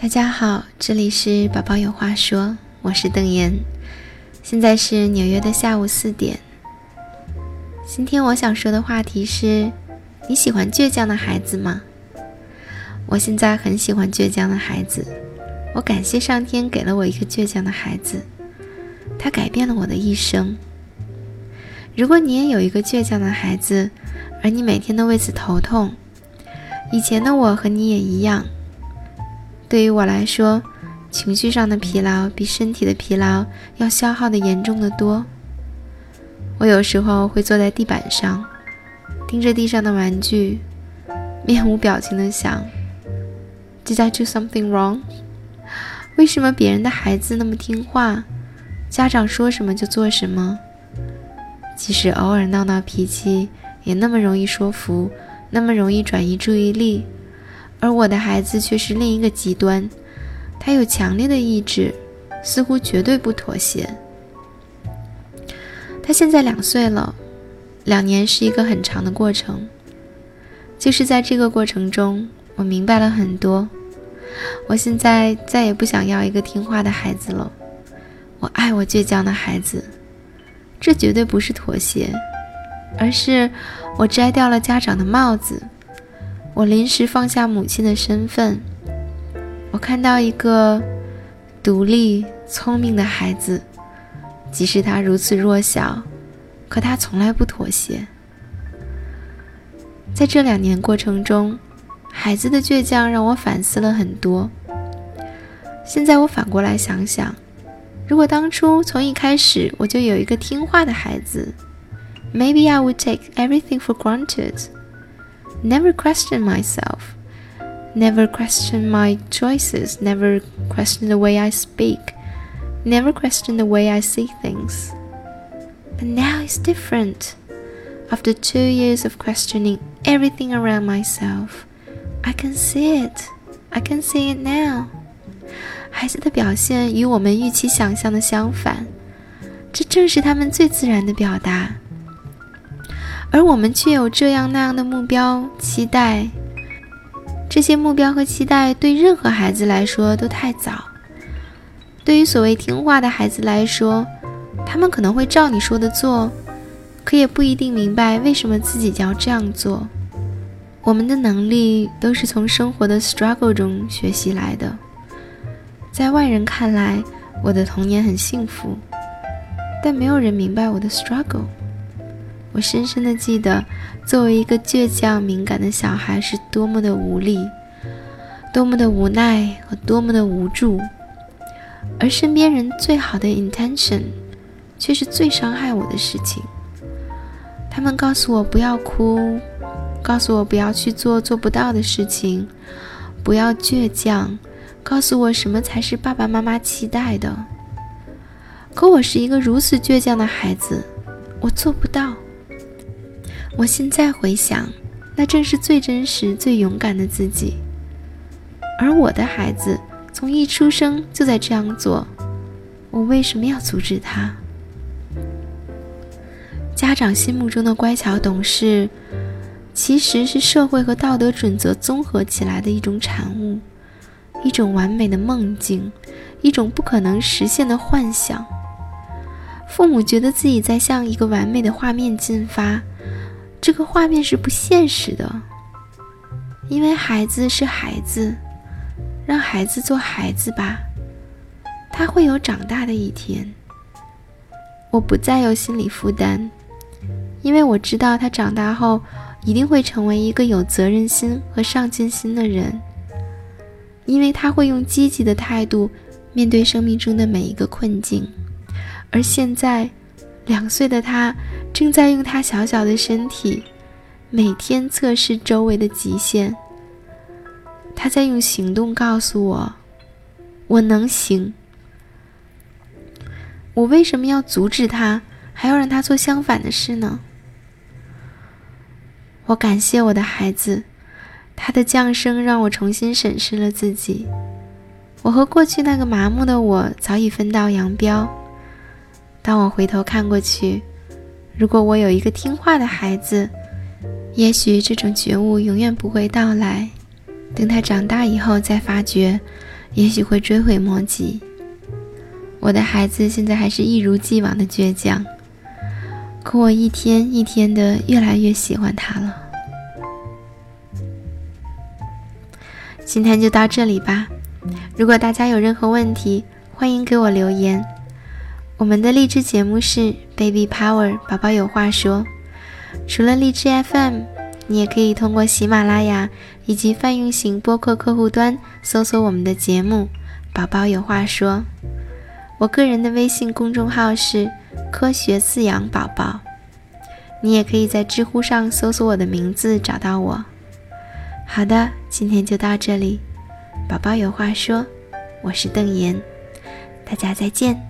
大家好，这里是宝宝有话说，我是邓妍，现在是纽约的下午四点。今天我想说的话题是：你喜欢倔强的孩子吗？我现在很喜欢倔强的孩子，我感谢上天给了我一个倔强的孩子，他改变了我的一生。如果你也有一个倔强的孩子，而你每天都为此头痛，以前的我和你也一样。对于我来说，情绪上的疲劳比身体的疲劳要消耗的严重的多。我有时候会坐在地板上，盯着地上的玩具，面无表情地想：Did I do something wrong？为什么别人的孩子那么听话，家长说什么就做什么？即使偶尔闹闹脾气，也那么容易说服，那么容易转移注意力，而我的孩子却是另一个极端，他有强烈的意志，似乎绝对不妥协。他现在两岁了，两年是一个很长的过程，就是在这个过程中，我明白了很多。我现在再也不想要一个听话的孩子了，我爱我倔强的孩子。这绝对不是妥协，而是我摘掉了家长的帽子，我临时放下母亲的身份。我看到一个独立聪明的孩子，即使他如此弱小，可他从来不妥协。在这两年过程中，孩子的倔强让我反思了很多。现在我反过来想想。如果当初从一开始我就有一个听话的孩子，maybe I would take everything for granted, never question myself, never question my choices, never question the way I speak, never question the way I see things. But now it's different. After two years of questioning everything around myself, I can see it. I can see it now. 孩子的表现与我们预期想象的相反，这正是他们最自然的表达。 而我们却有这样那样的目标期待，这些目标和期待对任何孩子来说都太早。对于所谓听话的孩子来说，他们可能会照你说的做，可也不一定明白为什么自己要这样做。我们的能力都是从生活的 struggle 中学习来的。在外人看来，我的童年很幸福，但没有人明白我的 struggle。我深深的记得，作为一个倔强、敏感的小孩，是多么的无力，多么的无奈和多么的无助。而身边人最好的 intention，却是最伤害我的事情。他们告诉我不要哭，告诉我不要去做做不到的事情，不要倔强。告诉我什么才是爸爸妈妈期待的？可我是一个如此倔强的孩子，我做不到。我现在回想，那正是最真实、最勇敢的自己。而我的孩子从一出生就在这样做，我为什么要阻止他？家长心目中的乖巧懂事，其实是社会和道德准则综合起来的一种产物。一种完美的梦境，一种不可能实现的幻想。父母觉得自己在向一个完美的画面进发，这个画面是不现实的，因为孩子是孩子，让孩子做孩子吧，他会有长大的一天。我不再有心理负担，因为我知道他长大后一定会成为一个有责任心和上进心的人。因为他会用积极的态度面对生命中的每一个困境，而现在，两岁的他正在用他小小的身体每天测试周围的极限。他在用行动告诉我：“我能行。”我为什么要阻止他，还要让他做相反的事呢？我感谢我的孩子。他的降生让我重新审视了自己。我和过去那个麻木的我早已分道扬镳。当我回头看过去，如果我有一个听话的孩子，也许这种觉悟永远不会到来。等他长大以后，再发觉，也许会追悔莫及。我的孩子现在还是一如既往的倔强，可我一天一天的越来越喜欢他了。今天就到这里吧。如果大家有任何问题，欢迎给我留言。我们的励志节目是 Baby Power，宝宝有话说。除了荔枝 FM，你也可以通过喜马拉雅以及泛用型播客客户端搜索我们的节目《宝宝有话说》。我个人的微信公众号是“科学饲养宝宝”，你也可以在知乎上搜索我的名字找到我。好的，今天就到这里，宝宝有话说，我是邓妍，大家再见。